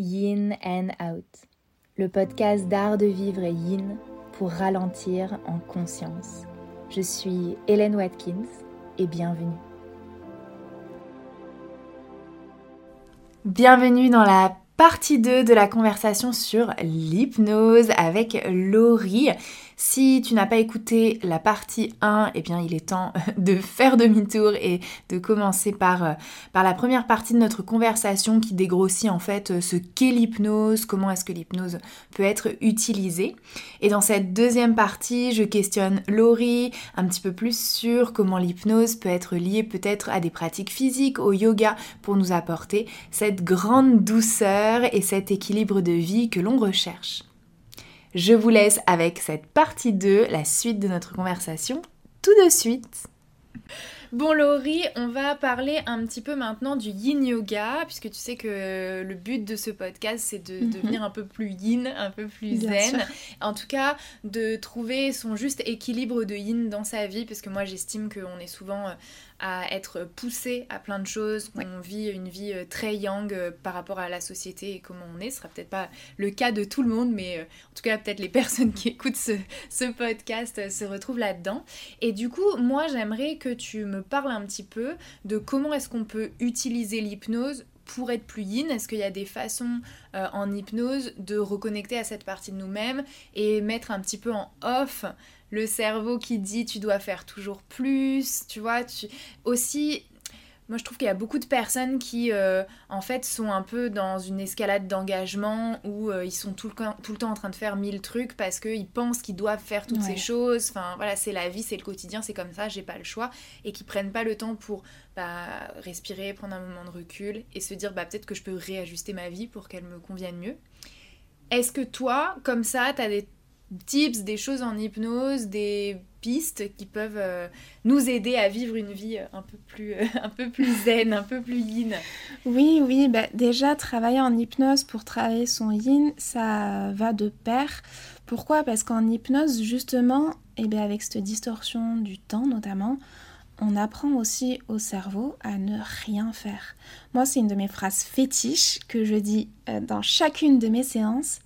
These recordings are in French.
Yin and Out, le podcast d'art de vivre yin pour ralentir en conscience. Je suis Hélène Watkins et bienvenue. Bienvenue dans la partie 2 de la conversation sur l'hypnose avec Laurie. Si tu n'as pas écouté la partie 1, eh bien il est temps de faire demi-tour et de commencer par, euh, par la première partie de notre conversation qui dégrossit en fait ce qu'est l'hypnose, comment est-ce que l'hypnose peut être utilisée. Et dans cette deuxième partie, je questionne Laurie un petit peu plus sur comment l'hypnose peut être liée peut-être à des pratiques physiques, au yoga, pour nous apporter cette grande douceur et cet équilibre de vie que l'on recherche. Je vous laisse avec cette partie 2, la suite de notre conversation, tout de suite. Bon Laurie, on va parler un petit peu maintenant du yin yoga, puisque tu sais que le but de ce podcast, c'est de mhm. devenir un peu plus yin, un peu plus zen. En tout cas, de trouver son juste équilibre de yin dans sa vie, parce que moi j'estime qu'on est souvent euh, à être poussé à plein de choses, qu'on vit une vie euh, très yang euh, par rapport à la société et comment on est. Ce sera peut-être pas le cas de tout le monde, mais en tout cas, peut-être les personnes qui écoutent ce, ce podcast se retrouvent là-dedans. Et du coup, moi, j'aimerais que tu me parles un petit peu de comment est-ce qu'on peut utiliser l'hypnose pour être plus yin. Est-ce qu'il y a des façons en hypnose de reconnecter à cette partie de nous-mêmes et mettre un petit peu en off le cerveau qui dit tu dois faire toujours plus, tu vois, tu... aussi moi je trouve qu'il y a beaucoup de personnes qui euh, en fait sont un peu dans une escalade d'engagement où euh, ils sont tout le, tout le, temps en train de faire mille trucs parce qu'ils pensent qu'ils doivent faire toutes ces choses. Enfin voilà, c'est la vie, c'est le quotidien, c'est comme ça, j'ai pas le choix. Et qui prennent pas le temps pour bah, respirer, prendre un moment de recul et se dire bah, peut-être que je peux réajuster ma vie pour qu'elle me convienne mieux. Est-ce que toi, comme ça, tu as des tips, des choses en hypnose, des pistes qui peuvent euh, nous aider à vivre une vie euh, un peu plus, euh, un peu plus zen, un peu plus yin. Oui, oui, bah déjà travailler en hypnose pour travailler son yin, ça va de pair. Pourquoi? Parce qu'en hypnose, justement, et eh bien avec cette distorsion du temps notamment, on apprend aussi au cerveau à ne rien faire. Moi, c'est une de mes phrases fétiches que je dis dans chacune de mes séances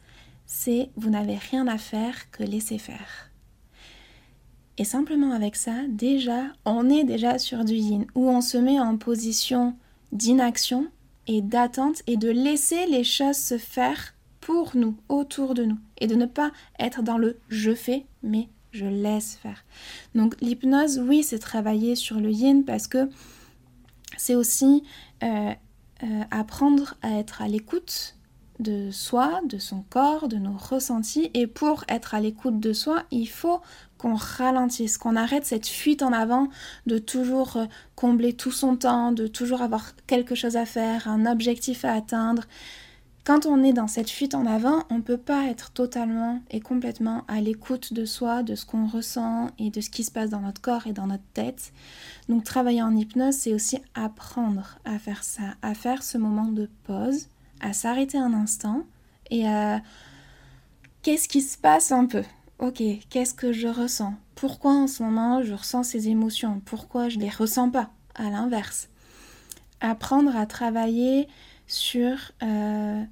c'est vous n'avez rien à faire que laisser faire. Et simplement avec ça, déjà, on est déjà sur du yin, où on se met en position d'inaction et d'attente et de laisser les choses se faire pour nous, autour de nous, et de ne pas être dans le je fais, mais je laisse faire. Donc l'hypnose, oui, c'est travailler sur le yin parce que c'est aussi euh, euh, apprendre à être à l'écoute de soi, de son corps, de nos ressentis. Et pour être à l'écoute de soi, il faut qu'on ralentisse, qu'on arrête cette fuite en avant de toujours euh, combler tout son temps, de toujours avoir quelque chose à faire, un objectif à atteindre. Quand on est dans cette fuite en avant, on ne peut pas être totalement et complètement à l'écoute de soi, de ce qu'on ressent et de ce qui se passe dans notre corps et dans notre tête. Donc travailler en hypnose, c'est aussi apprendre à faire ça, à faire ce moment de pause, à s'arrêter un instant et à qu'est-ce qui se passe un peu? Ok, qu'est-ce que je ressens? Pourquoi en ce moment je ressens ces émotions? Pourquoi je les ressens pas? À l'inverse. Apprendre à travailler sur, euh,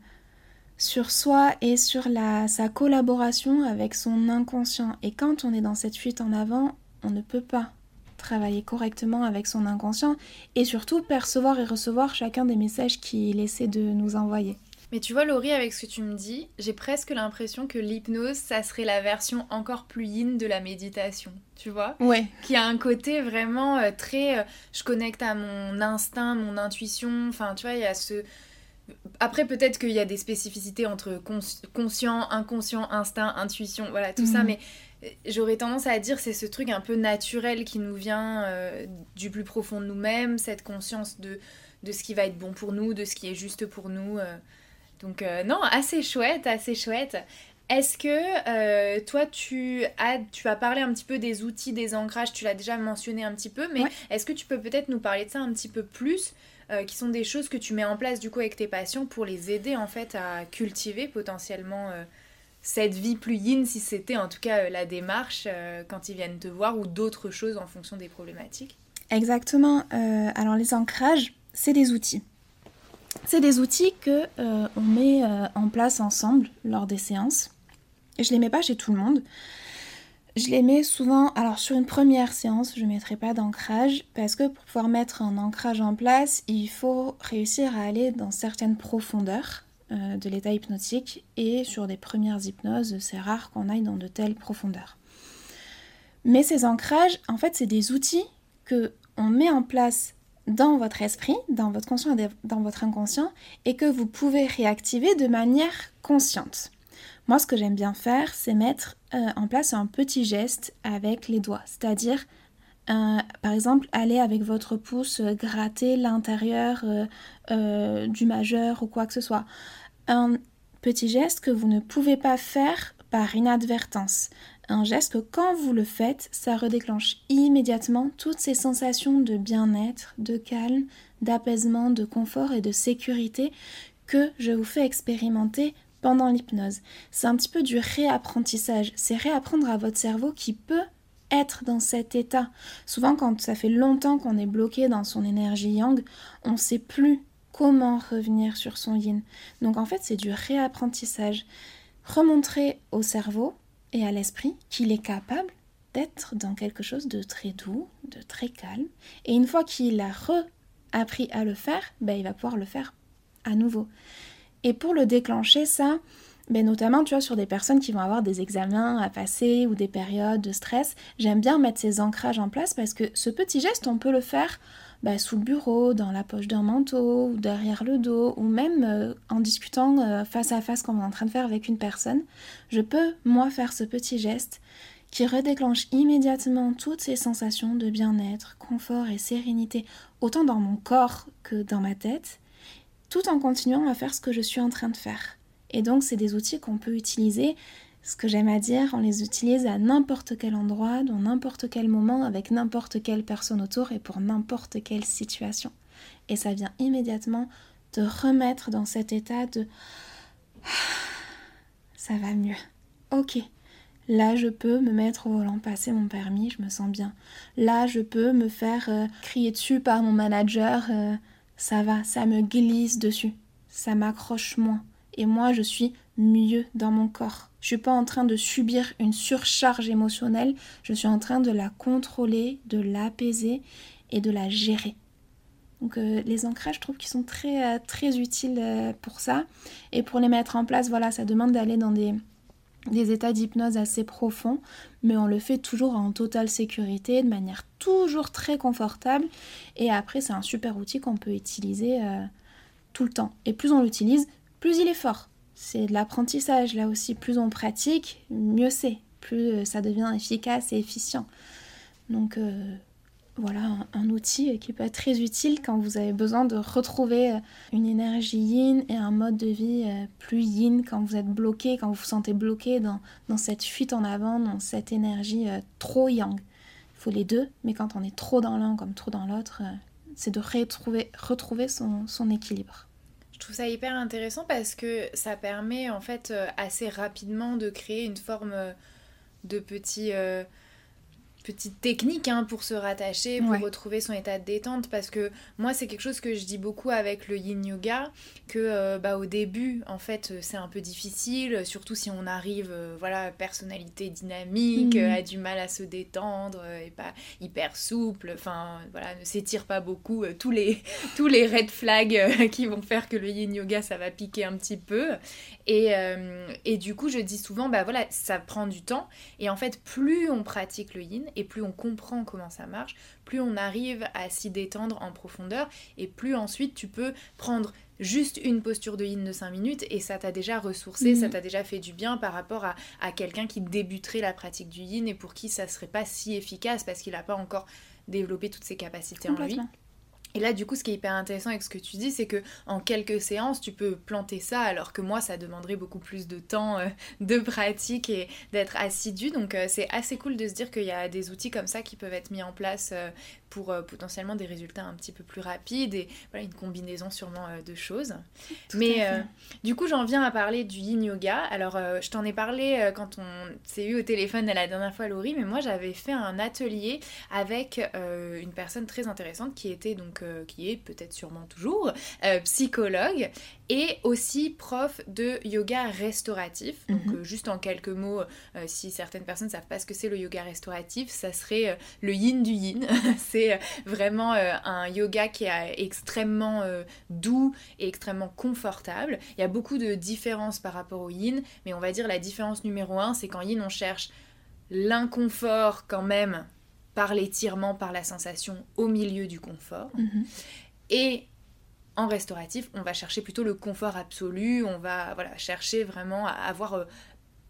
soi et sur la, sa collaboration avec son inconscient. Et quand on est dans cette fuite en avant, on ne peut pas travailler correctement avec son inconscient et surtout percevoir et recevoir chacun des messages qu'il essaie de nous envoyer. Mais tu vois, Laurie, avec ce que tu me dis, j'ai presque l'impression que l'hypnose, ça serait la version encore plus yin de la méditation, tu vois? Ouais. Qui a un côté vraiment euh, très. Euh, je connecte à mon instinct, mon intuition. Enfin, tu vois, il y a ce. Après, peut-être qu'il y a des spécificités entre conscient, inconscient, instinct, intuition, voilà, tout ça, mhm. mais j'aurais tendance à dire c'est ce truc un peu naturel qui nous vient euh, du plus profond de nous-mêmes, cette conscience de, de ce qui va être bon pour nous, de ce qui est juste pour nous. Euh. Donc euh, non, assez chouette, assez chouette. Est-ce que toi, tu as, tu as parlé un petit peu des outils, des ancrages, tu l'as déjà mentionné un petit peu, mais est-ce que tu peux peut-être nous parler de ça un petit peu plus qui sont des choses que tu mets en place du coup avec tes patients pour les aider en fait à cultiver potentiellement cette vie plus yin si c'était en tout cas euh, la démarche euh, quand ils viennent te voir ou d'autres choses en fonction des problématiques Exactement. Euh, alors les ancrages, c'est des outils. c'est des outils que on met en place ensemble lors des séances. Je les mets pas chez tout le monde. Je les mets souvent, alors sur une première séance, je ne mettrai pas d'ancrage parce que pour pouvoir mettre un ancrage en place, il faut réussir à aller dans certaines profondeurs euh, de l'état hypnotique et sur des premières hypnoses, c'est rare qu'on aille dans de telles profondeurs. Mais ces ancrages, en fait, c'est des outils que on met en place dans votre esprit, dans votre conscient et dans votre inconscient et que vous pouvez réactiver de manière consciente. Moi, ce que j'aime bien faire, c'est mettre euh, en place un petit geste avec les doigts, c'est-à-dire euh, par exemple, aller avec votre pouce gratter l'intérieur du majeur ou quoi que ce soit. Un petit geste que vous ne pouvez pas faire par inadvertance. Un geste que quand vous le faites, ça redéclenche immédiatement toutes ces sensations de bien-être, de calme, d'apaisement, de confort et de sécurité que je vous fais expérimenter pendant l'hypnose. C'est un petit peu du réapprentissage. C'est réapprendre à votre cerveau qui peut être dans cet état. Souvent, quand ça fait longtemps qu'on est bloqué dans son énergie yang, on ne sait plus comment revenir sur son yin. Donc en fait, c'est du réapprentissage. Remontrer au cerveau et à l'esprit qu'il est capable d'être dans quelque chose de très doux, de très calme. Et une fois qu'il a appris à le faire, ben, il va pouvoir le faire à nouveau. Et pour le déclencher, ça, ben notamment, tu vois, sur des personnes qui vont avoir des examens à passer ou des périodes de stress, j'aime bien mettre ces ancrages en place parce que ce petit geste, on peut le faire ben, sous le bureau, dans la poche d'un manteau, ou derrière le dos, ou même euh, en discutant euh, face à face comme on est en train de faire avec une personne. Je peux, moi, faire ce petit geste qui redéclenche immédiatement toutes ces sensations de bien-être, confort et sérénité, autant dans mon corps que dans ma tête, tout en continuant à faire ce que je suis en train de faire. Et donc, c'est des outils qu'on peut utiliser. Ce que j'aime à dire, on les utilise à n'importe quel endroit, dans n'importe quel moment, avec n'importe quelle personne autour et pour n'importe quelle situation. Et ça vient immédiatement te remettre dans cet état de ça va mieux. Ok, Là, je peux me mettre au volant, passer mon permis, je me sens bien. Là, je peux me faire euh, crier dessus par mon manager, euh, ça va, ça me glisse dessus, ça m'accroche moins. Et moi, je suis mieux dans mon corps. Je suis pas en train de subir une surcharge émotionnelle, je suis en train de la contrôler, de l'apaiser et de la gérer. Donc euh, les ancrages, je trouve qu'ils sont très, euh, très utiles euh, pour ça. Et pour les mettre en place, voilà, ça demande d'aller dans des, des états d'hypnose assez profonds, mais on le fait toujours en totale sécurité, de manière toujours très confortable. Et après, c'est un super outil qu'on peut utiliser tout le temps. Et plus on l'utilise, plus il est fort. C'est de l'apprentissage, là aussi, plus on pratique, mieux c'est, plus euh, ça devient efficace et efficient. Donc euh, voilà un, outil qui peut être très utile quand vous avez besoin de retrouver euh, une énergie yin et un mode de vie plus yin quand vous êtes bloqué, quand vous vous sentez bloqué dans, cette fuite en avant, dans cette énergie trop yang. Il faut les deux, mais quand on est trop dans l'un comme trop dans l'autre, c'est de retrouver, retrouver son équilibre. Je trouve ça hyper intéressant parce que ça permet en fait euh, assez rapidement de créer une forme euh, de petit euh, petite technique hein, pour se rattacher, pour retrouver son état de détente. Parce que moi, c'est quelque chose que je dis beaucoup avec le yin yoga, que euh, bah, au début, en fait, c'est un peu difficile, surtout si on arrive, euh, voilà, personnalité dynamique, mhm. a du mal à se détendre, et pas hyper souple, enfin, voilà, ne s'étire pas beaucoup, euh, tous, les, tous les red flags qui vont faire que le yin yoga, ça va piquer un petit peu. Et, et du coup, je dis souvent, bah voilà, ça prend du temps. Et en fait, plus on pratique le yin, et plus on comprend comment ça marche, plus on arrive à s'y détendre en profondeur et plus ensuite tu peux prendre juste une posture de yin de 5 minutes et ça t'a déjà ressourcé, ça mhm. t'a déjà fait du bien par rapport à, à quelqu'un qui débuterait la pratique du yin et pour qui ça serait pas si efficace parce qu'il n'a pas encore développé toutes ses capacités en lui. Et là, du coup, ce qui est hyper intéressant avec ce que tu dis, c'est que en quelques séances, tu peux planter ça, alors que moi, ça demanderait beaucoup plus de temps euh, de pratique et d'être assidu. Donc, euh, c'est assez cool de se dire qu'il y a des outils comme ça qui peuvent être mis en place euh, pour potentiellement des résultats un petit peu plus rapides et voilà, une combinaison sûrement de choses. Mais Du coup, j'en viens à parler du yin yoga. Alors, euh, je t'en ai parlé euh, quand on s'est eu au téléphone la dernière fois, Laurie, mais moi j'avais fait un atelier avec euh, une personne très intéressante qui était donc, qui est peut-être sûrement toujours psychologue et aussi prof de yoga restauratif. Donc, mhm. juste en quelques mots, si certaines personnes ne savent pas ce que c'est le yoga restauratif, ça serait le yin du yin. c'est vraiment un yoga qui est extrêmement doux et extrêmement confortable. Il y a beaucoup de différences par rapport au yin, mais on va dire la différence numéro un, c'est qu'en yin, on cherche l'inconfort quand même par l'étirement, par la sensation au milieu du confort. Mhm. Et en restauratif, on va chercher plutôt le confort absolu, on va voilà, chercher vraiment à avoir euh,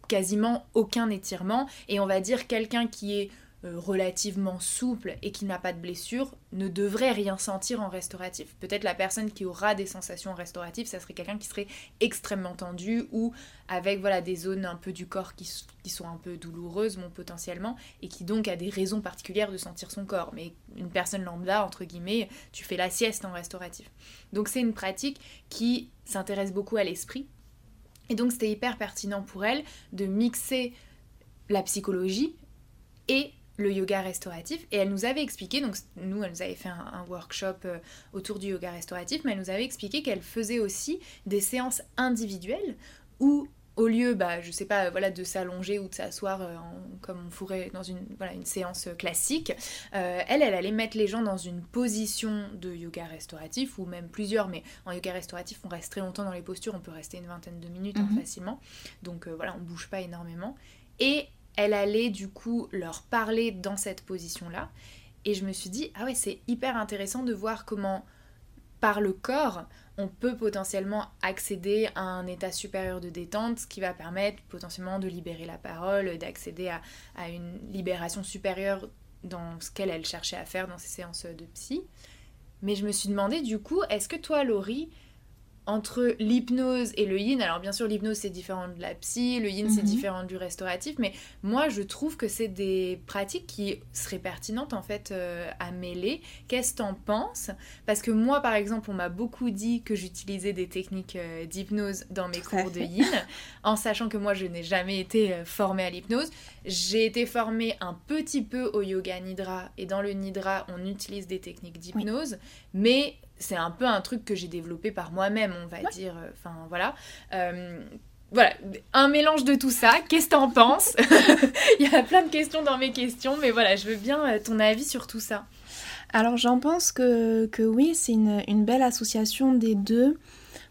quasiment aucun étirement, et on va dire quelqu'un qui est euh, relativement souple et qui n'a pas de blessure ne devrait rien sentir en restauratif. Peut-être la personne qui aura des sensations restauratives, ça serait quelqu'un qui serait extrêmement tendu ou avec voilà des zones un peu du corps qui, sont un peu douloureuses potentiellement et qui donc a des raisons particulières de sentir son corps. Mais une personne lambda, entre guillemets, tu fais la sieste en restauratif. Donc c'est une pratique qui s'intéresse beaucoup à l'esprit. Et donc c'était hyper pertinent pour elle de mixer la psychologie et le yoga restauratif et elle nous avait expliqué, donc nous elle nous avait fait un, workshop euh, autour du yoga restauratif, mais elle nous avait expliqué qu'elle faisait aussi des séances individuelles où au lieu, bah, je sais pas, voilà, de s'allonger ou de s'asseoir euh, comme on ferait dans une, voilà, une séance classique, euh, elle, elle allait mettre les gens dans une position de yoga restauratif, ou même plusieurs, mais en yoga restauratif, on reste très longtemps dans les postures, on peut rester une vingtaine de minutes hein, mhm. facilement, donc voilà, on bouge pas énormément. Et elle allait du coup leur parler dans cette position-là. Et je me suis dit, ah ouais, c'est hyper intéressant de voir comment, par le corps, on peut potentiellement accéder à un état supérieur de détente, ce qui va permettre potentiellement de libérer la parole, d'accéder à, une libération supérieure dans ce qu'elle elle cherchait à faire dans ses séances de psy. Mais je me suis demandé du coup, est-ce que toi, Laurie, entre l'hypnose et le yin, alors bien sûr l'hypnose c'est différent de la psy, le yin c'est mhm. différent du restauratif, mais moi je trouve que c'est des pratiques qui seraient pertinentes en fait euh, à mêler. Qu'est-ce que t'en penses? Parce que moi par exemple on m'a beaucoup dit que j'utilisais des techniques euh, d'hypnose dans mes cours de yin, en sachant que moi je n'ai jamais été euh, formée à l'hypnose. J'ai été formée un petit peu au yoga nidra et dans le nidra on utilise des techniques d'hypnose, mais c'est un peu un truc que j'ai développé par moi-même, on va dire. Euh, enfin, voilà. Euh, voilà, un mélange de tout ça. Qu'est-ce que t'en penses? Il y a plein de questions dans mes questions, mais voilà, je veux bien euh, ton avis sur tout ça. Alors, j'en pense que, que oui, c'est une, une, belle association des deux,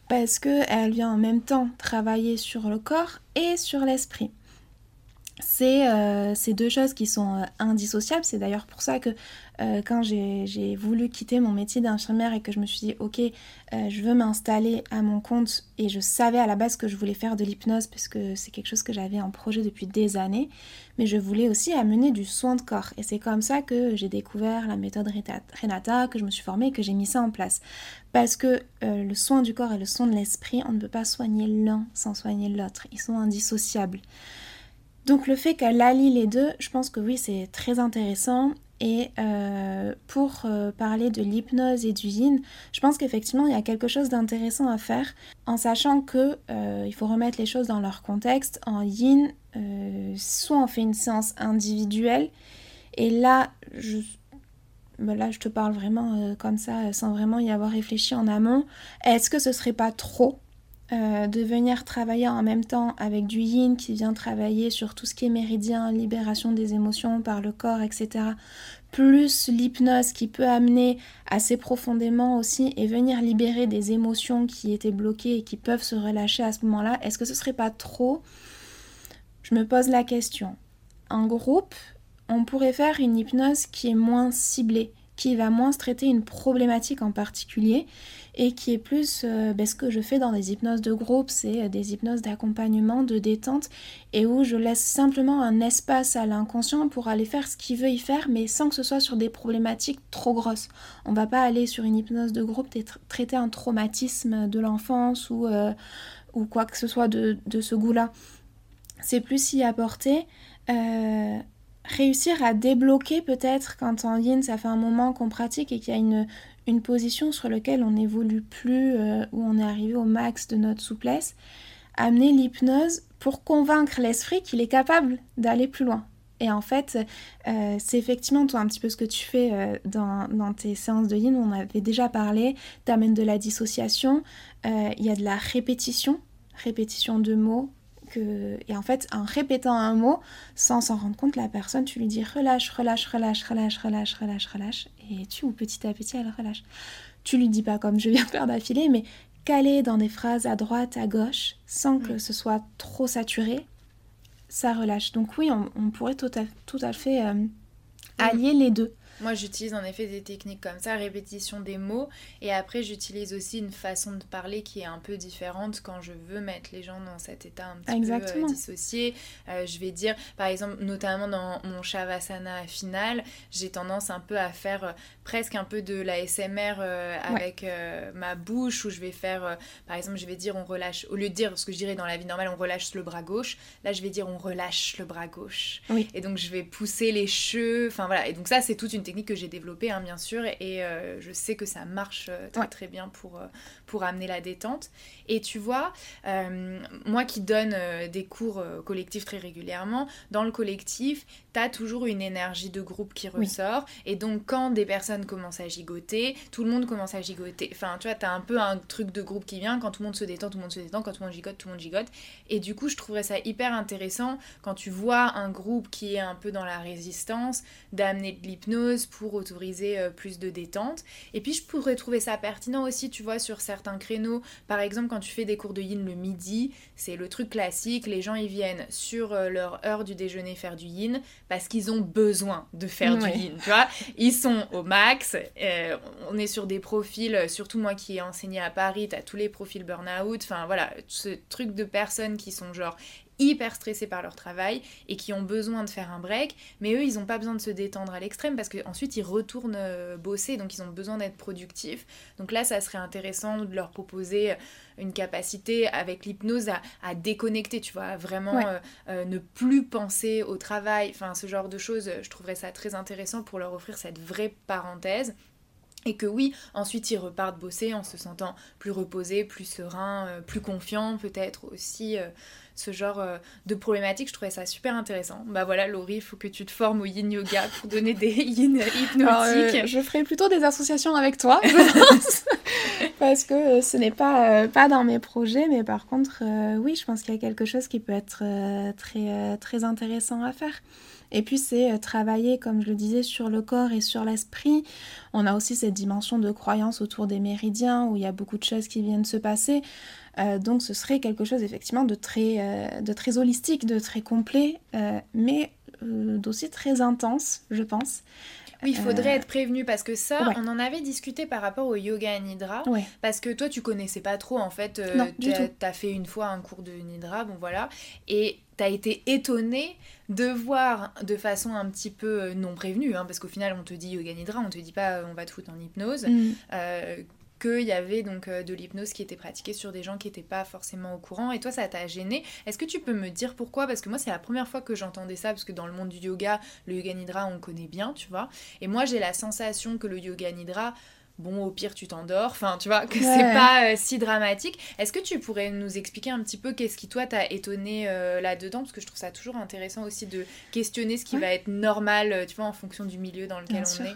parce qu'elle vient en même temps travailler sur le corps et sur l'esprit. C'est ces deux choses qui sont indissociables. C'est d'ailleurs pour ça que euh, quand j'ai voulu quitter mon métier d'infirmière et que je me suis dit ok euh, je veux m'installer à mon compte et je savais à la base que je voulais faire de l'hypnose parce que c'est quelque chose que j'avais en projet depuis des années mais je voulais aussi amener du soin de corps. Et c'est comme ça que j'ai découvert la méthode Renata que je me suis formée et que j'ai mis ça en place. Parce que euh, le soin du corps et le soin de l'esprit on ne peut pas soigner l'un sans soigner l'autre. Ils sont indissociables donc le fait qu'elle allie les deux, je pense que oui, c'est très intéressant et euh, pour euh, parler de l'hypnose et du yin, je pense qu'effectivement il y a quelque chose d'intéressant à faire en sachant que euh, il faut remettre les choses dans leur contexte. En yin, soit on fait une séance individuelle et là je, là, je te parle vraiment comme ça sans vraiment y avoir réfléchi en amont. Est-ce que ce serait pas trop de venir travailler en même temps avec du yin qui vient travailler sur tout ce qui est méridien, libération des émotions par le corps, etc plus l'hypnose qui peut amener assez profondément aussi et venir libérer des émotions qui étaient bloquées et qui peuvent se relâcher à ce moment-là, est-ce que ce serait pas trop? Je me pose la question. En groupe, on pourrait faire une hypnose qui est moins ciblée, qui va moins traiter une problématique en particulier et qui est plus euh, ben, ce que je fais dans des hypnoses de groupe, c'est euh, des hypnoses d'accompagnement, de détente, et où je laisse simplement un espace à l'inconscient pour aller faire ce qu'il veut y faire, mais sans que ce soit sur des problématiques trop grosses. On va pas aller sur une hypnose de groupe traiter un traumatisme de l'enfance ou, euh, ou quoi que ce soit de, de ce goût-là. C'est plus y apporter réussir à débloquer peut-être quand en yin ça fait un moment qu'on pratique et qu'il y a une, une position sur laquelle on n'évolue plus, euh, où on est arrivé au max de notre souplesse, amener l'hypnose pour convaincre l'esprit qu'il est capable d'aller plus loin. Et en fait, euh, c'est effectivement toi un petit peu ce que tu fais euh, dans, dans, tes séances de yin, on avait déjà parlé, tu amènes de la dissociation, il y a de la répétition, répétition de mots, et en fait, en répétant un mot, sans s'en rendre compte, la personne, tu lui dis relâche, relâche, relâche, relâche, relâche, relâche, relâche, et tu, ou petit à petit, elle relâche. Tu lui dis pas comme je viens de faire d'affilée, mais caler dans des phrases à droite, à gauche, sans que ce soit trop saturé, ça relâche. Donc oui, on, pourrait tout à, tout à fait euh, allier les deux. Moi, j'utilise en effet des techniques comme ça, répétition des mots. Et après, j'utilise aussi une façon de parler qui est un peu différente quand je veux mettre les gens dans cet état un petit peu euh, dissocié. Euh, je vais dire, par exemple, notamment dans mon Shavasana final, j'ai tendance un peu à faire euh, presque un peu de la SMR avec ma bouche, où je vais faire, par exemple, je vais dire on relâche, au lieu de dire ce que je dirais dans la vie normale, on relâche le bras gauche, là, je vais dire on relâche le bras gauche. Oui. Et donc, je vais pousser les cheveux, enfin voilà. Et donc, ça, c'est toute une technique que j'ai développée, hein, bien sûr, et euh, je sais que ça marche euh, très très bien pour, euh, pour amener la détente. Et tu vois, moi qui donne des cours collectifs très régulièrement, dans le collectif, tu as toujours une énergie de groupe qui ressort, et donc quand des personnes commencent à gigoter, tout le monde commence à gigoter. Enfin, tu vois, tu as un peu un truc de groupe qui vient, quand tout le monde se détend, tout le monde se détend, quand tout le monde gigote, tout le monde gigote. Et du coup, je trouverais ça hyper intéressant quand tu vois un groupe qui est un peu dans la résistance, d'amener de l'hypnose pour autoriser euh, plus de détente. Et puis je pourrais trouver ça pertinent aussi, tu vois, sur certains créneaux. Par exemple, quand tu fais des cours de yin le midi, c'est le truc classique, les gens ils viennent sur euh, leur heure du déjeuner faire du yin parce qu'ils ont besoin de faire du yin, tu vois. Ils sont au max, euh, on est sur des profils, surtout moi qui ai enseigné à Paris, tu as tous les profils burn-out, enfin voilà, ce truc de personnes qui sont genre hyper stressés par leur travail et qui ont besoin de faire un break, mais eux, ils n'ont pas besoin de se détendre à l'extrême parce qu'ensuite, ils retournent euh, bosser, donc ils ont besoin d'être productifs. Donc là, ça serait intéressant de leur proposer une capacité avec l'hypnose à, déconnecter, tu vois, vraiment euh, euh, ne plus penser au travail, enfin ce genre de choses, je trouverais ça très intéressant pour leur offrir cette vraie parenthèse. Et que oui, ensuite ils repartent bosser en se sentant plus reposés, plus sereins, plus confiants peut-être aussi ce genre euh, de problématique. Je trouvais ça super intéressant. Bah voilà, Laurie, il faut que tu te formes au yin yoga pour donner des yin hypnotiques. Euh, je ferai plutôt des associations avec toi, je pense. Parce que euh, ce n'est pas, pas dans mes projets, mais par contre, oui, je pense qu'il y a quelque chose qui peut être très, très intéressant à faire. Et puis c'est travailler, comme je le disais, sur le corps et sur l'esprit. On a aussi cette dimension de croyance autour des méridiens où il y a beaucoup de choses qui viennent se passer. Euh, donc ce serait quelque chose effectivement de très, euh, de très holistique, de très complet, euh, mais d'aussi très intense, je pense. Oui, il faudrait être prévenu parce que ça, on en avait discuté par rapport au yoga nidra. Parce que toi, tu connaissais pas trop en fait. tu as, fait une fois un cours de nidra, bon voilà. Et tu as été étonné de voir de façon un petit peu non prévenue, hein, parce qu'au final, on te dit yoga nidra, on te dit pas on va te foutre en hypnose. Mm qu'il y avait donc euh, de l'hypnose qui était pratiquée sur des gens qui n'étaient pas forcément au courant. Et toi, ça t'a gêné. Est-ce que tu peux me dire pourquoi? Parce que moi, c'est la première fois que j'entendais ça, parce que dans le monde du yoga, le yoga nidra, on connaît bien, tu vois. Et moi, j'ai la sensation que le yoga nidra bon au pire tu t'endors. Enfin tu vois que c'est pas euh, si dramatique. Est-ce que tu pourrais nous expliquer un petit peu qu'est-ce qui toi t'a étonné euh, là-dedans? Parce que je trouve ça toujours intéressant aussi de questionner ce qui va être normal tu vois en fonction du milieu dans lequel on est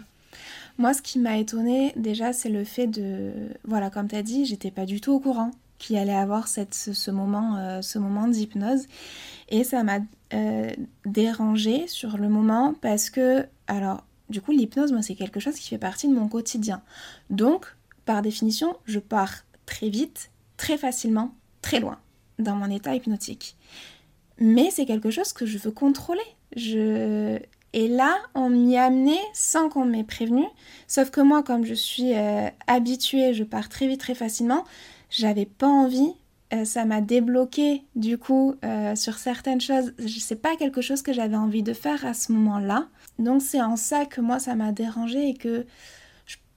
moi, ce qui m'a étonnée déjà, c'est le fait de. Voilà, comme tu as dit, j'étais pas du tout au courant qu'il allait avoir cette, ce, moment, euh, ce moment d'hypnose. Et ça m'a euh, dérangée sur le moment parce que, alors, du coup, l'hypnose, moi, c'est quelque chose qui fait partie de mon quotidien. Donc, par définition, je pars très vite, très facilement, très loin dans mon état hypnotique. Mais c'est quelque chose que je veux contrôler. Je... Et là, on m'y a amené sans qu'on m'ait prévenu. Sauf que moi, comme je suis euh, habituée, je pars très vite, très facilement, j'avais pas envie. Euh, ça m'a débloqué du coup euh, sur certaines choses. C'est pas quelque chose que j'avais envie de faire à ce moment-là. Donc c'est en ça que moi ça m'a dérangé et que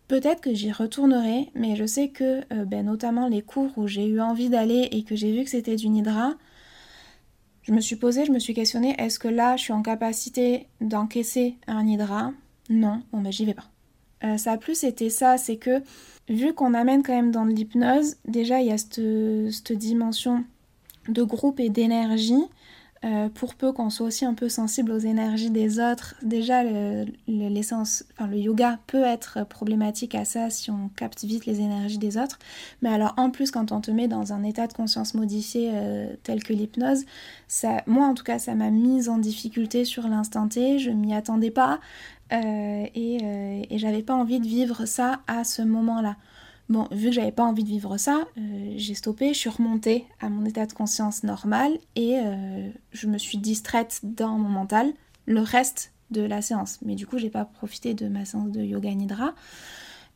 peut-être que j'y retournerai, mais je sais que ben, notamment les cours où j'ai eu envie d'aller et que j'ai vu que c'était du Nidra, je me suis posée, je me suis questionnée, est-ce que là je suis en capacité d'encaisser un hydra? Non, bon ben j'y vais pas. ça a plus été ça, c'est que vu qu'on amène quand même dans l'hypnose, déjà il y a cette dimension de groupe et d'énergie. Euh, pour peu qu'on soit aussi un peu sensible aux énergies des autres, déjà l'essence, enfin, le yoga peut être problématique à ça si on capte vite les énergies des autres. Mais alors en plus quand on te met dans un état de conscience modifié euh, tel que l'hypnose, moi en tout cas ça m'a mise en difficulté sur l'instant T, je m'y attendais pas euh, et, et j'avais pas envie de vivre ça à ce moment-là. Bon, vu que j'avais pas envie de vivre ça, euh, j'ai stoppé, je suis remontée à mon état de conscience normal et euh, je me suis distraite dans mon mental le reste de la séance. Mais du coup, j'ai pas profité de ma séance de yoga nidra.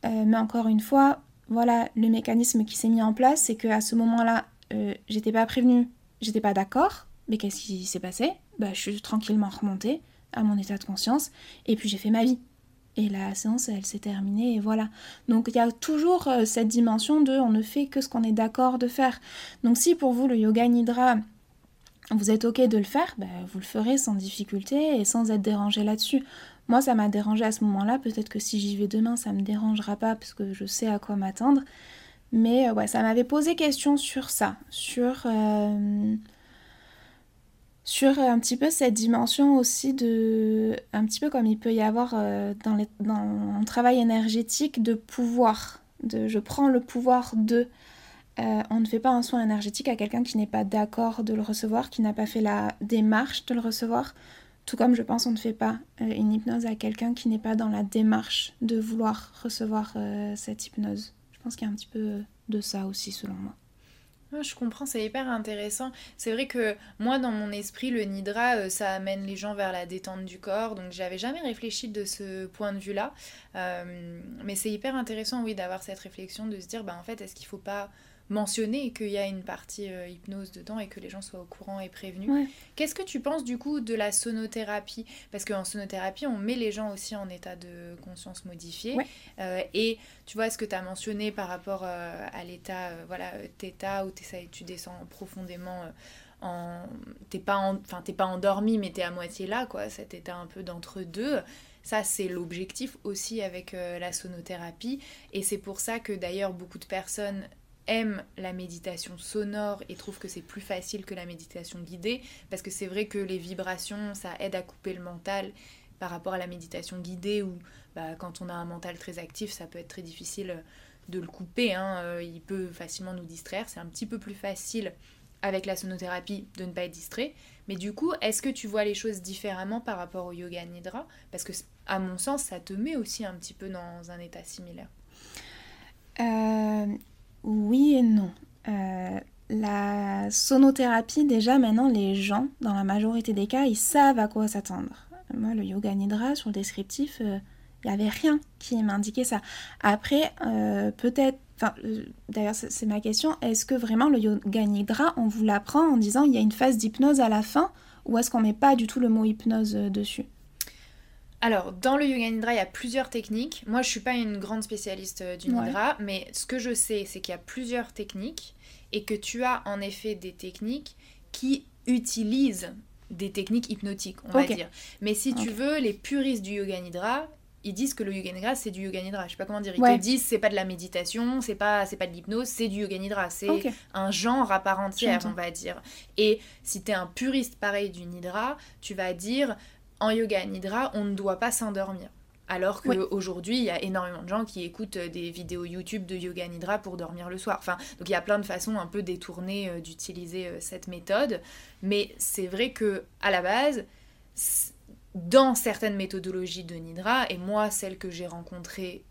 Euh, mais encore une fois, voilà, le mécanisme qui s'est mis en place, c'est qu'à ce moment-là, j'étais pas prévenue, j'étais pas d'accord. Mais qu'est-ce qui s'est passé? Bah, Je suis tranquillement remontée à mon état de conscience et puis j'ai fait ma vie et la séance elle s'est terminée et voilà. Donc il y a toujours euh, cette dimension de on ne fait que ce qu'on est d'accord de faire. Donc si pour vous le yoga nidra vous êtes ok de le faire, ben, vous le ferez sans difficulté et sans être dérangé là-dessus. Moi ça m'a dérangé à ce moment-là, peut-être que si j'y vais demain ça me dérangera pas parce que je sais à quoi m'attendre. Mais euh, ouais, ça m'avait posé question sur ça, sur euh, sur un petit peu cette dimension aussi de, un petit peu comme il peut y avoir euh, dans, les, dans un travail énergétique de pouvoir, de je prends le pouvoir de. Euh, on ne fait pas un soin énergétique à quelqu'un qui n'est pas d'accord de le recevoir, qui n'a pas fait la démarche de le recevoir, tout comme je pense on ne fait pas euh, une hypnose à quelqu'un qui n'est pas dans la démarche de vouloir recevoir cette hypnose. Je pense qu'il y a un petit peu de ça aussi selon moi je comprends, c'est hyper intéressant. C'est vrai que moi, dans mon esprit, le nidra, euh, ça amène les gens vers la détente du corps. Donc, j'avais jamais réfléchi de ce point de vue-là. Euh, mais c'est hyper intéressant, oui, d'avoir cette réflexion, de se dire, bah, en fait, est-ce qu'il faut pas mentionner qu'il y a une partie euh, hypnose dedans et que les gens soient au courant et prévenus. Qu'est-ce que tu penses du coup de la sonothérapie? Parce qu'en sonothérapie, on met les gens aussi en état de conscience modifiée. Euh, et tu vois ce que tu as mentionné par rapport euh, à l'état voilà, θ où tu descends profondément en... T'es pas, enfin, pas endormi mais t'es à moitié là, quoi, cet état un peu d'entre-deux. Ça, c'est l'objectif aussi avec la sonothérapie. Et c'est pour ça que d'ailleurs beaucoup de personnes aiment la méditation sonore et trouvent que c'est plus facile que la méditation guidée, parce que c'est vrai que les vibrations, ça aide à couper le mental par rapport à la méditation guidée, où bah, quand on a un mental très actif, ça peut être très difficile de le couper, hein. euh, il peut facilement nous distraire, c'est un petit peu plus facile avec la sonothérapie de ne pas être distrait. Mais du coup, est-ce que tu vois les choses différemment par rapport au yoga nidra? Parce que à mon sens, ça te met aussi un petit peu dans un état similaire. Euh, oui et non. Euh, la sonothérapie, déjà maintenant, les gens, dans la majorité des cas, ils savent à quoi s'attendre. Moi, le yoga nidra, sur le descriptif, il euh, n'y avait rien qui m'indiquait ça. Après, euh, peut-être, d'ailleurs, c'est ma question, est-ce que vraiment le yoga nidra, on vous l'apprend en disant il y a une phase d'hypnose à la fin, ou est-ce qu'on met pas du tout le mot hypnose dessus? Alors, dans le Yoga Nidra, il y a plusieurs techniques. Moi, je suis pas une grande spécialiste euh, du Nidra, mais ce que je sais, c'est qu'il y a plusieurs techniques et que tu as en effet des techniques qui utilisent des techniques hypnotiques, on va dire. Mais si tu veux, les puristes du Yoga Nidra, ils disent que le yoga nidra c'est du yoga nidra. Je sais pas comment dire. Ils te disent c'est pas de la méditation, c'est pas c'est pas de l'hypnose, c'est du yoga nidra. C'est un genre à part entière, on va dire. Et si tu es un puriste pareil du nidra, tu vas dire en yoga nidra, on ne doit pas s'endormir. Alors qu'aujourd'hui, il y a énormément de gens qui écoutent euh, des vidéos YouTube de yoga nidra pour dormir le soir. Enfin, donc il y a plein de façons un peu détournées euh, d'utiliser euh, cette méthode. Mais c'est vrai que à la base, dans certaines méthodologies de nidra, et moi, celle que j'ai rencontrée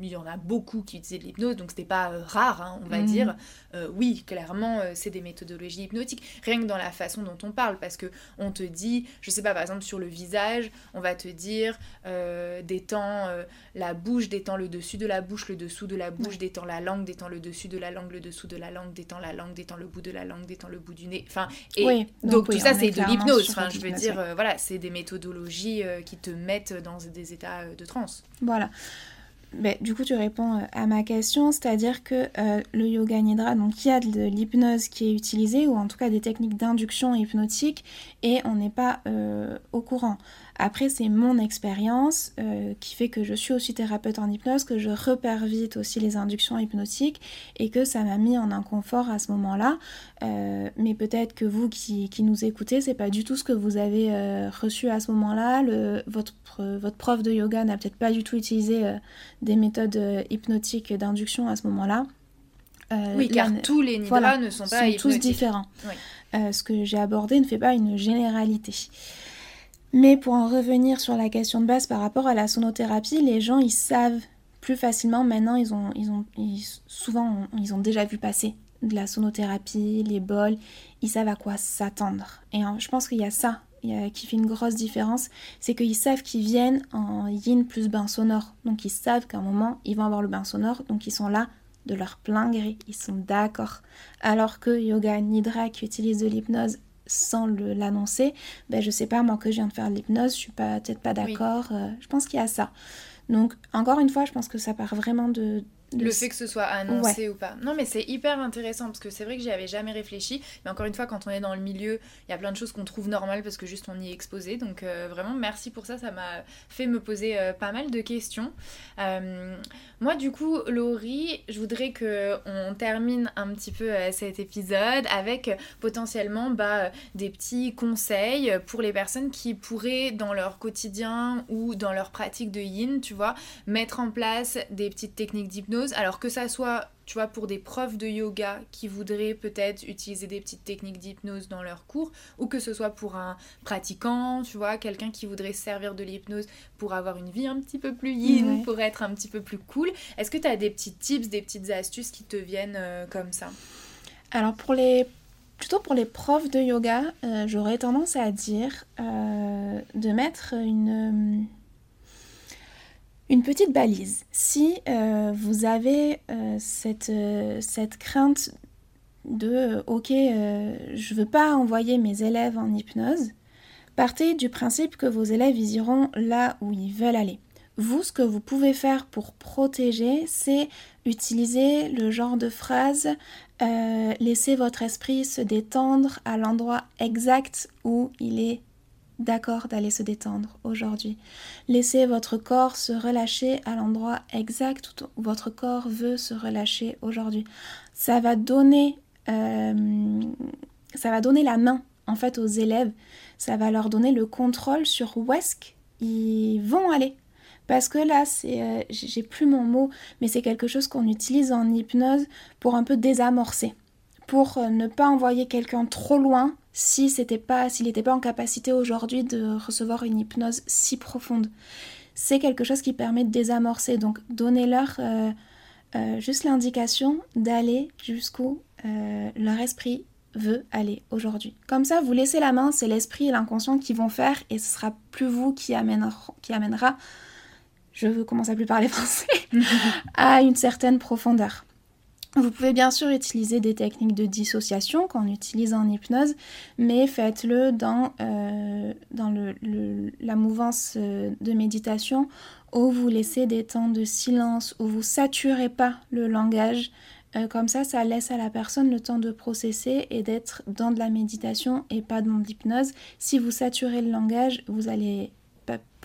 il y en a beaucoup qui utilisaient de l'hypnose, donc c'était pas euh, rare, hein, on va mhm. dire. Euh, oui, clairement, euh, c'est des méthodologies hypnotiques, rien que dans la façon dont on parle, parce que on te dit, je sais pas, par exemple sur le visage, on va te dire détends la bouche, détends le dessus de la bouche, le dessous de la bouche, détends la langue, détends le dessus de la langue, le dessous de la langue, détends la langue, détends le bout de la langue, détends le bout du nez. Enfin, et donc, tout ça c'est de l'hypnose. Enfin, je veux dire, voilà, c'est des méthodologies qui te mettent dans des états de transe. Voilà. Ben, du coup, tu réponds euh, à ma question, c'est-à-dire que euh, le yoga nidra, donc il y a de l'hypnose qui est utilisée, ou en tout cas des techniques d'induction hypnotique, et on n'est pas euh, au courant. Après, c'est mon expérience euh, qui fait que je suis aussi thérapeute en hypnose, que je repère vite aussi les inductions hypnotiques et que ça m'a mis en inconfort à ce moment-là. Euh, mais peut-être que vous qui, nous écoutez, c'est pas du tout ce que vous avez euh, reçu à ce moment-là. Votre, votre prof de yoga n'a peut-être pas du tout utilisé des méthodes hypnotiques d'induction à ce moment-là. oui, car tous les nidras ne sont pas tous différents. ce que j'ai abordé ne fait pas une généralité. Mais pour en revenir sur la question de base par rapport à la sonothérapie, les gens ils savent plus facilement maintenant, ils ont, souvent déjà vu passer de la sonothérapie, les bols, ils savent à quoi s'attendre. Et je pense qu'il y a ça qui fait une grosse différence, c'est qu'ils savent qu'ils viennent en yin plus bain sonore. Donc ils savent qu'à un moment, ils vont avoir le bain sonore, donc ils sont là de leur plein gré, ils sont d'accord. Alors que Yoga Nidra qui utilise de l'hypnose sans l'annoncer, ben je sais pas, moi que je viens de faire de l'hypnose, je suis pas peut-être pas d'accord. Euh, je pense qu'il y a ça. Donc encore une fois, je pense que ça part vraiment de, le fait que ce soit annoncé ou pas. Non, mais c'est hyper intéressant parce que c'est vrai que j'y avais jamais réfléchi. Mais encore une fois, quand on est dans le milieu, il y a plein de choses qu'on trouve normales parce que juste on y est exposé. Donc euh, vraiment, merci pour ça. Ça m'a fait me poser euh, pas mal de questions. Euh, moi, du coup, Laurie, je voudrais que on termine un petit peu cet épisode avec potentiellement bah, des petits conseils pour les personnes qui pourraient dans leur quotidien ou dans leur pratique de yin, tu vois, mettre en place des petites techniques d'hypnose. Alors que ça soit, tu vois, pour des profs de yoga qui voudraient peut-être utiliser des petites techniques d'hypnose dans leurs cours, ou que ce soit pour un pratiquant, tu vois, quelqu'un qui voudrait servir de l'hypnose pour avoir une vie un petit peu plus yin, pour être un petit peu plus cool. Est-ce que tu as des petits tips, des petites astuces qui te viennent euh, comme ça? Alors pour les plutôt pour les profs de yoga, euh, j'aurais tendance à dire euh, de mettre une, une petite balise. Si euh, vous avez euh, cette, euh, cette, crainte de ok, je ne veux pas envoyer mes élèves en hypnose, partez du principe que vos élèves iront là où ils veulent aller. Vous, ce que vous pouvez faire pour protéger, c'est utiliser le genre de phrase laissez votre esprit se détendre à l'endroit exact où il est d'accord d'aller se détendre aujourd'hui. Laissez votre corps se relâcher à l'endroit exact où votre corps veut se relâcher aujourd'hui. Ça va donner, euh, ça va donner la main en fait aux élèves. Ça va leur donner le contrôle sur où est-ce qu'ils vont aller. Parce que là, c'est, euh, j'ai plus mon mot, mais c'est quelque chose qu'on utilise en hypnose pour un peu désamorcer, pour euh, ne pas envoyer quelqu'un trop loin si c'était pas, s'il n'était pas en capacité aujourd'hui de recevoir une hypnose si profonde. C'est quelque chose qui permet de désamorcer. Donc, donnez-leur euh, euh, juste l'indication d'aller jusqu'où euh, leur esprit veut aller aujourd'hui. Comme ça, vous laissez la main, c'est l'esprit et l'inconscient qui vont faire et ce sera plus vous qui amènera, qui amènera je commence à plus parler français, à une certaine profondeur. Vous pouvez bien sûr utiliser des techniques de dissociation qu'on utilise en hypnose, mais faites-le dans, euh, dans la mouvance euh, de méditation où vous laissez des temps de silence, où vous saturez pas le langage. Euh, comme ça, ça laisse à la personne le temps de processer et d'être dans de la méditation et pas dans l'hypnose. Si vous saturez le langage, vous allez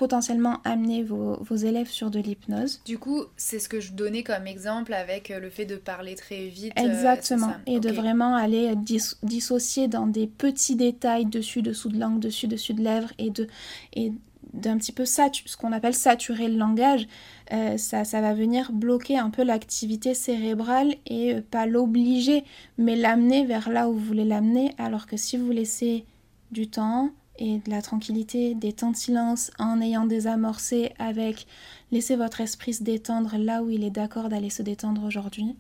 potentiellement amener vos, élèves sur de l'hypnose. Du coup, c'est ce que je donnais comme exemple avec euh, le fait de parler très vite. Euh, Exactement. et de vraiment aller dissocier dans des petits détails dessus, dessous de langue, dessus, dessus de lèvres et de et d'un petit peu ce qu'on appelle saturer le langage, euh, ça, ça va venir bloquer un peu l'activité cérébrale et pas l'obliger, mais l'amener vers là où vous voulez l'amener, alors que si vous laissez du temps, et de la tranquillité, des temps de silence en ayant désamorcé avec laissez votre esprit se détendre là où il est d'accord d'aller se détendre aujourd'hui.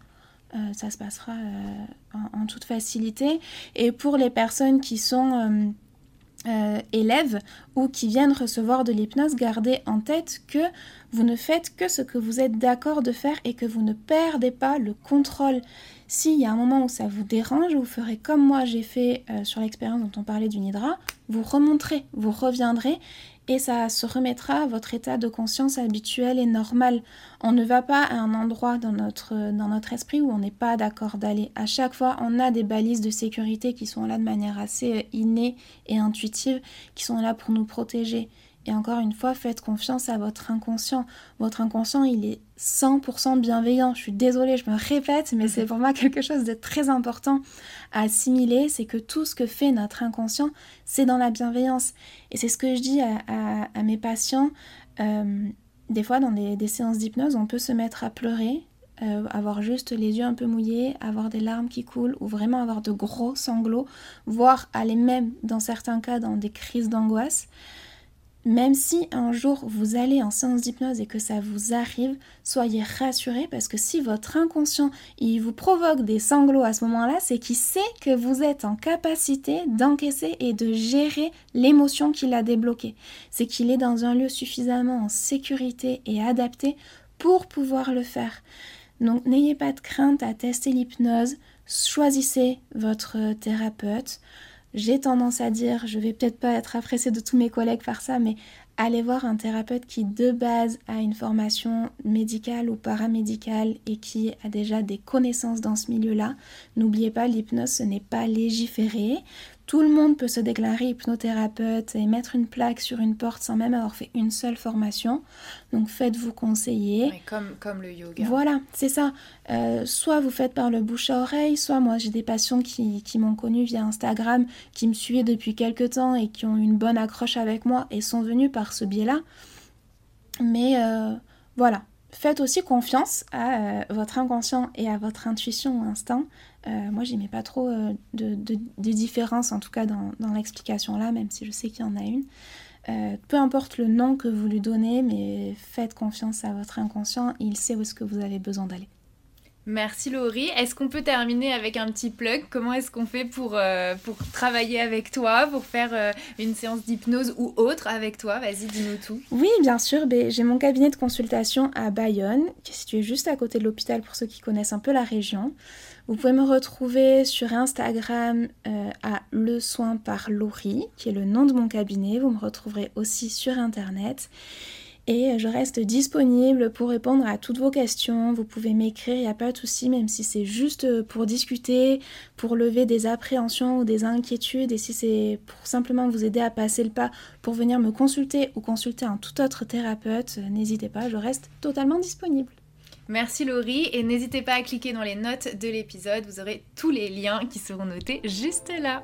Euh, ça se passera euh, en, toute facilité. Et pour les personnes qui sont euh, élèves ou qui viennent recevoir de l'hypnose, gardez en tête que vous ne faites que ce que vous êtes d'accord de faire et que vous ne perdez pas le contrôle. S'il y a un moment où ça vous dérange, vous ferez comme moi j'ai fait euh, sur l'expérience dont on parlait du Nidra, vous remonterez, vous reviendrez et ça se remettra à votre état de conscience habituel et normal. On ne va pas à un endroit dans notre, dans notre esprit où on n'est pas d'accord d'aller. À chaque fois, on a des balises de sécurité qui sont là de manière assez innée et intuitive, qui sont là pour nous protéger. Et encore une fois, faites confiance à votre inconscient. Votre inconscient, il est 100% bienveillant. Je suis désolée, je me répète, mais c'est pour moi quelque chose de très important à assimiler. C'est que tout ce que fait notre inconscient, c'est dans la bienveillance. Et c'est ce que je dis à, mes patients. Euh, des fois, dans des, séances d'hypnose, on peut se mettre à pleurer, euh, avoir juste les yeux un peu mouillés, avoir des larmes qui coulent ou vraiment avoir de gros sanglots, voire aller même dans certains cas dans des crises d'angoisse. Même si un jour vous allez en séance d'hypnose et que ça vous arrive, soyez rassurés parce que si votre inconscient vous provoque des sanglots à ce moment-là, c'est qu'il sait que vous êtes en capacité d'encaisser et de gérer l'émotion qu'il a débloquée. C'est qu'il est dans un lieu suffisamment en sécurité et adapté pour pouvoir le faire. Donc n'ayez pas de crainte à tester l'hypnose, choisissez votre thérapeute. J'ai tendance à dire, je vais peut-être pas être appréciée de tous mes collègues par ça, mais allez voir un thérapeute qui de base a une formation médicale ou paramédicale et qui a déjà des connaissances dans ce milieu-là. N'oubliez pas, l'hypnose, ce n'est pas légiféré. Tout le monde peut se déclarer hypnothérapeute et mettre une plaque sur une porte sans même avoir fait une seule formation. Donc faites-vous conseiller. comme, comme le yoga. Voilà, c'est ça. Euh, soit vous faites par le bouche à oreille, soit moi j'ai des patients qui, m'ont connu via Instagram, qui me suivaient depuis quelques temps et qui ont une bonne accroche avec moi et sont venus par ce biais-là. Mais euh, voilà, faites aussi confiance à euh, votre inconscient et à votre intuition ou instinct. Euh, moi, mets pas trop euh, de, différence, en tout cas dans, l'explication là, même si je sais qu'il y en a une. peu importe le nom que vous lui donnez, mais faites confiance à votre inconscient, il sait où est-ce que vous avez besoin d'aller. Merci Laurie. Est-ce qu'on peut terminer avec un petit plug? Comment est-ce qu'on fait pour, euh, pour travailler avec toi, pour faire euh, une séance d'hypnose ou autre avec toi? Vas-y, dis-nous tout. Oui, bien sûr. Ben, j'ai mon cabinet de consultation à Bayonne, qui est situé juste à côté de l'hôpital pour ceux qui connaissent un peu la région. Vous pouvez me retrouver sur Instagram euh, à Le Soin par Laurie, qui est le nom de mon cabinet. Vous me retrouverez aussi sur Internet et je reste disponible pour répondre à toutes vos questions. Vous pouvez m'écrire, il n'y a pas de souci, même si c'est juste pour discuter, pour lever des appréhensions ou des inquiétudes, et si c'est pour simplement vous aider à passer le pas pour venir me consulter ou consulter un tout autre thérapeute, n'hésitez pas, je reste totalement disponible. Merci Laurie et n'hésitez pas à cliquer dans les notes de l'épisode, vous aurez tous les liens qui seront notés juste là.